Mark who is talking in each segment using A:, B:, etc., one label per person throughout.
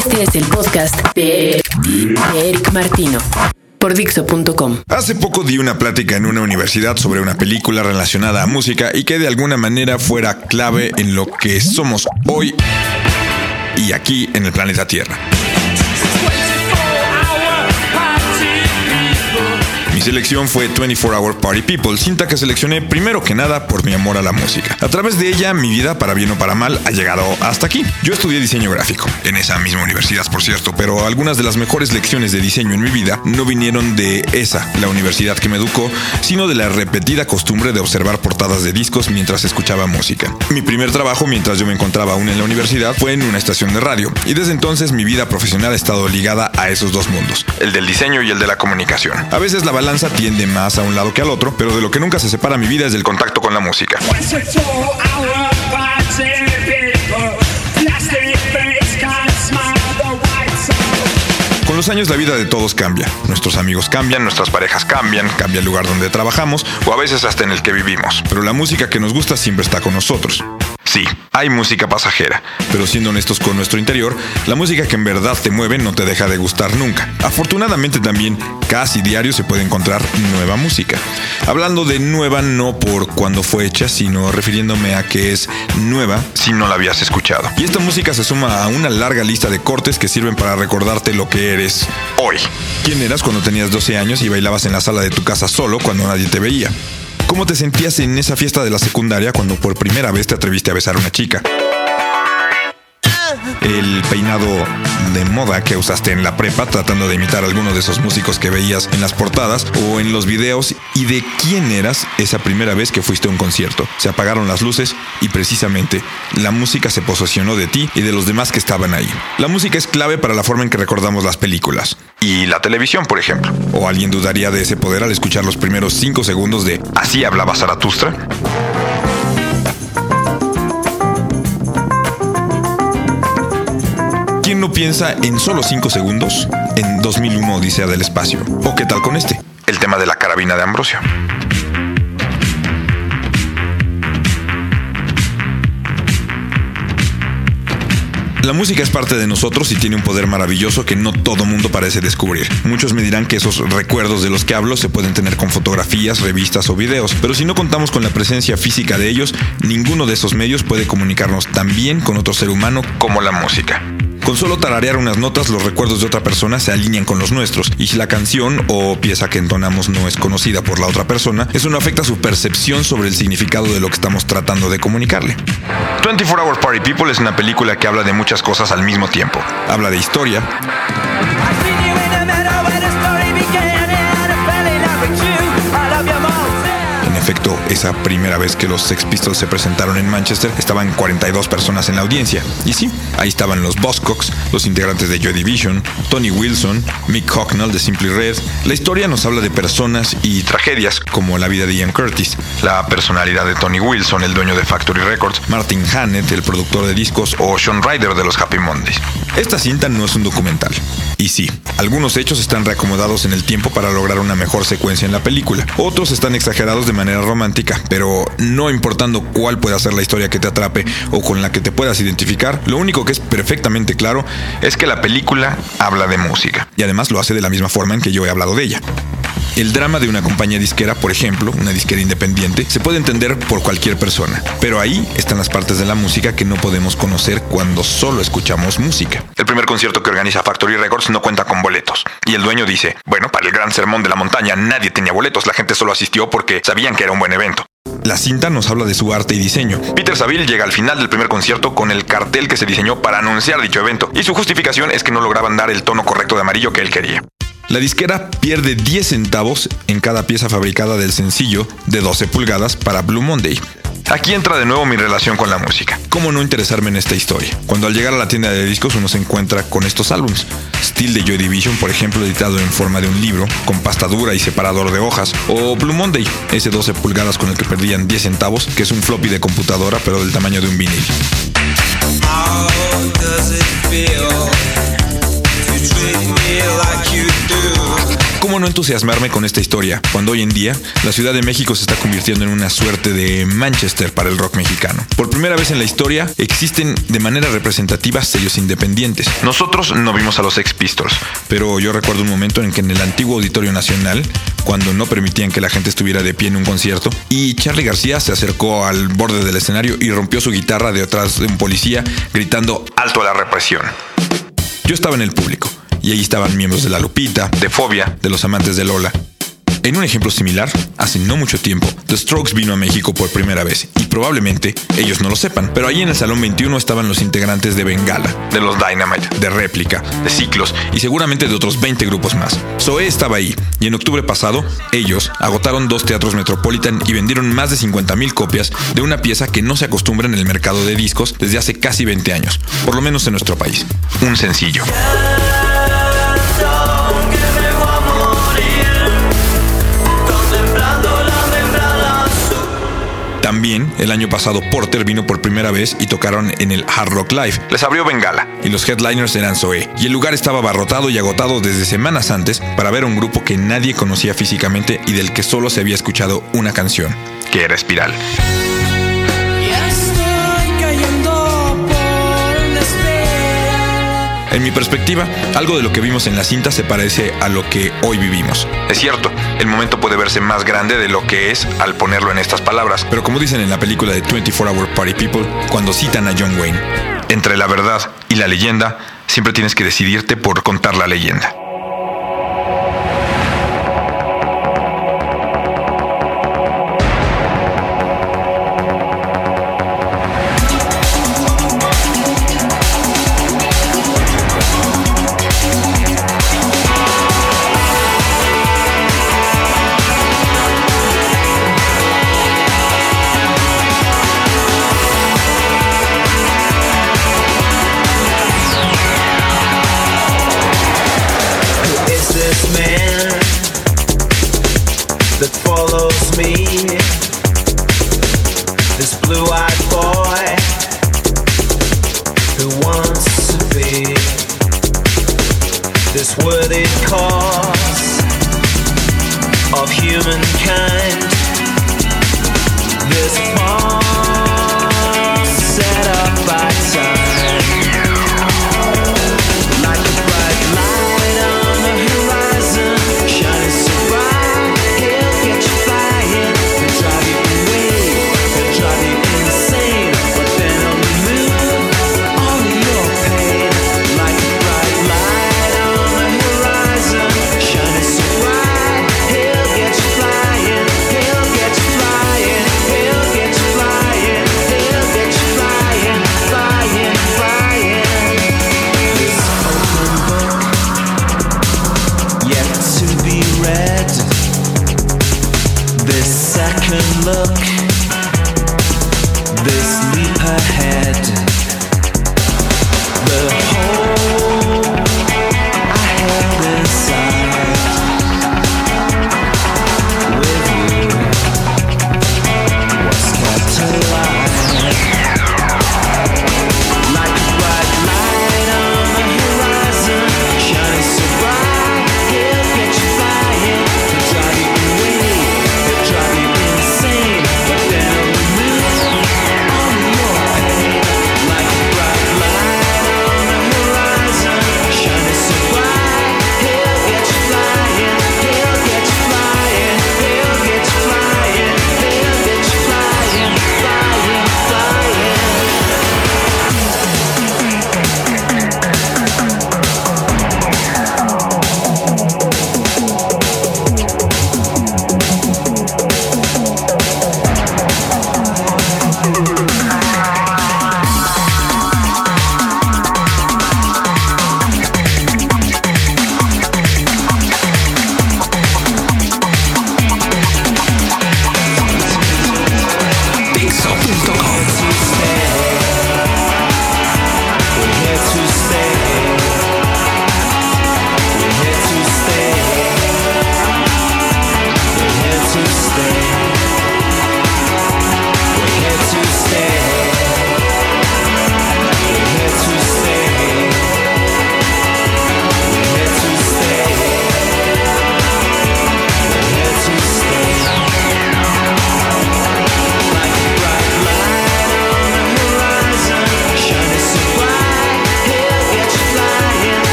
A: Este es el podcast de Eric Martino por Dixo.com.
B: Hace poco di una plática en una universidad sobre una película relacionada a música y que de alguna manera fuera clave en lo que somos hoy y aquí en el planeta Tierra. Mi selección fue 24 Hour Party People, cinta que seleccioné primero que nada por mi amor a la música. A través de ella, mi vida, para bien o para mal, ha llegado hasta aquí. Yo estudié diseño gráfico, en esa misma universidad, por cierto, pero algunas de las mejores lecciones de diseño en mi vida no vinieron de esa, la universidad que me educó, sino de la repetida costumbre de observar portadas de discos mientras escuchaba música. Mi primer trabajo, mientras yo me encontraba aún en la universidad, fue en una estación de radio, y desde entonces mi vida profesional ha estado ligada a esos dos mundos, el del diseño y el de la comunicación. A veces la balanza tiende más a un lado que al otro, pero de lo que nunca se separa mi vida es del contacto con la música. Con los años la vida de todos cambia. Nuestros amigos cambian, nuestras parejas cambian, cambia el lugar donde trabajamos o a veces hasta en el que vivimos. Pero la música que nos gusta siempre está con nosotros. Sí, hay música pasajera, pero siendo honestos con nuestro interior, la música que en verdad te mueve no te deja de gustar nunca. Afortunadamente también, casi diario se puede encontrar nueva música. Hablando de nueva no por cuando fue hecha, sino refiriéndome a que es nueva si no la habías escuchado. Y esta música se suma a una larga lista de cortes que sirven para recordarte lo que eres hoy. ¿Quién eras cuando tenías 12 años y bailabas en la sala de tu casa solo cuando nadie te veía? ¿Cómo te sentías en esa fiesta de la secundaria cuando por primera vez te atreviste a besar a una chica? El peinado de moda que usaste en la prepa tratando de imitar alguno de esos músicos que veías en las portadas o en los videos y de quién eras esa primera vez que fuiste a un concierto. Se apagaron las luces y precisamente la música se posesionó de ti y de los demás que estaban ahí. La música es clave para la forma en que recordamos las películas. Y la televisión, por ejemplo. ¿O alguien dudaría de ese poder al escuchar los primeros 5 segundos de Así hablaba Zaratustra? ¿Quién no piensa en solo 5 segundos en 2001 Odisea del Espacio? ¿O qué tal con este? El tema de la carabina de Ambrosio. La música es parte de nosotros y tiene un poder maravilloso que no todo mundo parece descubrir. Muchos me dirán que esos recuerdos de los que hablo se pueden tener con fotografías, revistas o videos, pero si no contamos con la presencia física de ellos, ninguno de esos medios puede comunicarnos tan bien con otro ser humano como la música. Con solo tararear unas notas, los recuerdos de otra persona se alinean con los nuestros, y si la canción o pieza que entonamos no es conocida por la otra persona, eso no afecta su percepción sobre el significado de lo que estamos tratando de comunicarle. 24 Hour Party People es una película que habla de muchas cosas al mismo tiempo. Habla de historia, Esa primera vez que los Sex Pistols se presentaron en Manchester, estaban 42 personas en la audiencia. Y sí, ahí estaban los Buzzcocks, los integrantes de Joy Division, Tony Wilson, Mick Hucknall de Simply Red. La historia nos habla de personas y tragedias como la vida de Ian Curtis, la personalidad de Tony Wilson, el dueño de Factory Records, Martin Hannett, el productor de discos, o Sean Ryder de los Happy Mondays. Esta cinta no es un documental. Y sí, algunos hechos están reacomodados en el tiempo para lograr una mejor secuencia en la película. Otros están exagerados de manera romántica, pero no importando cuál pueda ser la historia que te atrape o con la que te puedas identificar, lo único que es perfectamente claro es que la película habla de música. Y además lo hace de la misma forma en que yo he hablado de ella. El drama de una compañía disquera, por ejemplo, una disquera independiente, se puede entender por cualquier persona, pero ahí están las partes de la música que no podemos conocer cuando solo escuchamos música. El primer concierto que organiza Factory Records no cuenta con boletos, y el dueño dice, bueno, para el gran sermón de la montaña nadie tenía boletos, la gente solo asistió porque sabían que era un buen evento. La cinta nos habla de su arte y diseño. Peter Saville llega al final del primer concierto con el cartel que se diseñó para anunciar dicho evento, y su justificación es que no lograban dar el tono correcto de amarillo que él quería. La disquera pierde 10 centavos en cada pieza fabricada del sencillo de 12 pulgadas para Blue Monday. Aquí entra de nuevo mi relación con la música. ¿Cómo no interesarme en esta historia? Cuando al llegar a la tienda de discos uno se encuentra con estos álbums. Steel de Joy Division, por ejemplo, editado en forma de un libro, con pasta dura y separador de hojas. O Blue Monday, ese 12 pulgadas con el que perdían 10 centavos, que es un floppy de computadora pero del tamaño de un vinil. No entusiasmarme con esta historia, cuando hoy en día la Ciudad de México se está convirtiendo en una suerte de Manchester para el rock mexicano? Por primera vez en la historia existen de manera representativa sellos independientes. Nosotros no vimos a los Ex Pistols, pero yo recuerdo un momento en que en el antiguo Auditorio Nacional, cuando no permitían que la gente estuviera de pie en un concierto, y Charlie García se acercó al borde del escenario y rompió su guitarra de atrás de un policía gritando alto a la represión. Yo estaba en el público y allí estaban miembros de la Lupita, de Fobia, de los amantes de Lola. En un ejemplo similar, hace no mucho tiempo, The Strokes vino a México por primera vez y probablemente ellos no lo sepan, pero allí en el Salón 21 estaban los integrantes de Bengala, de los Dynamite, de Réplica, de Ciclos y seguramente de otros 20 grupos más. Zoe estaba ahí y en octubre pasado, ellos agotaron dos teatros Metropolitan y vendieron más de 50.000 copias de una pieza que no se acostumbra en el mercado de discos desde hace casi 20 años, por lo menos en nuestro país. Un sencillo. También el año pasado Porter vino por primera vez y tocaron en el Hard Rock Live. Les abrió Bengala y los headliners eran Zoe. Y el lugar estaba abarrotado y agotado desde semanas antes para ver a un grupo que nadie conocía físicamente y del que solo se había escuchado una canción, que era Espiral. En mi perspectiva, algo de lo que vimos en la cinta se parece a lo que hoy vivimos. Es cierto, el momento puede verse más grande de lo que es al ponerlo en estas palabras, pero como dicen en la película de 24 Hour Party People, cuando citan a John Wayne, entre la verdad y la leyenda, siempre tienes que decidirte por contar la leyenda. philosophy. This worthy cause of humankind.
A: This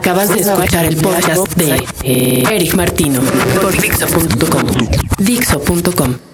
A: Acabas de escuchar el podcast de eh, Eric Martino por Dixo.com. Dixo.com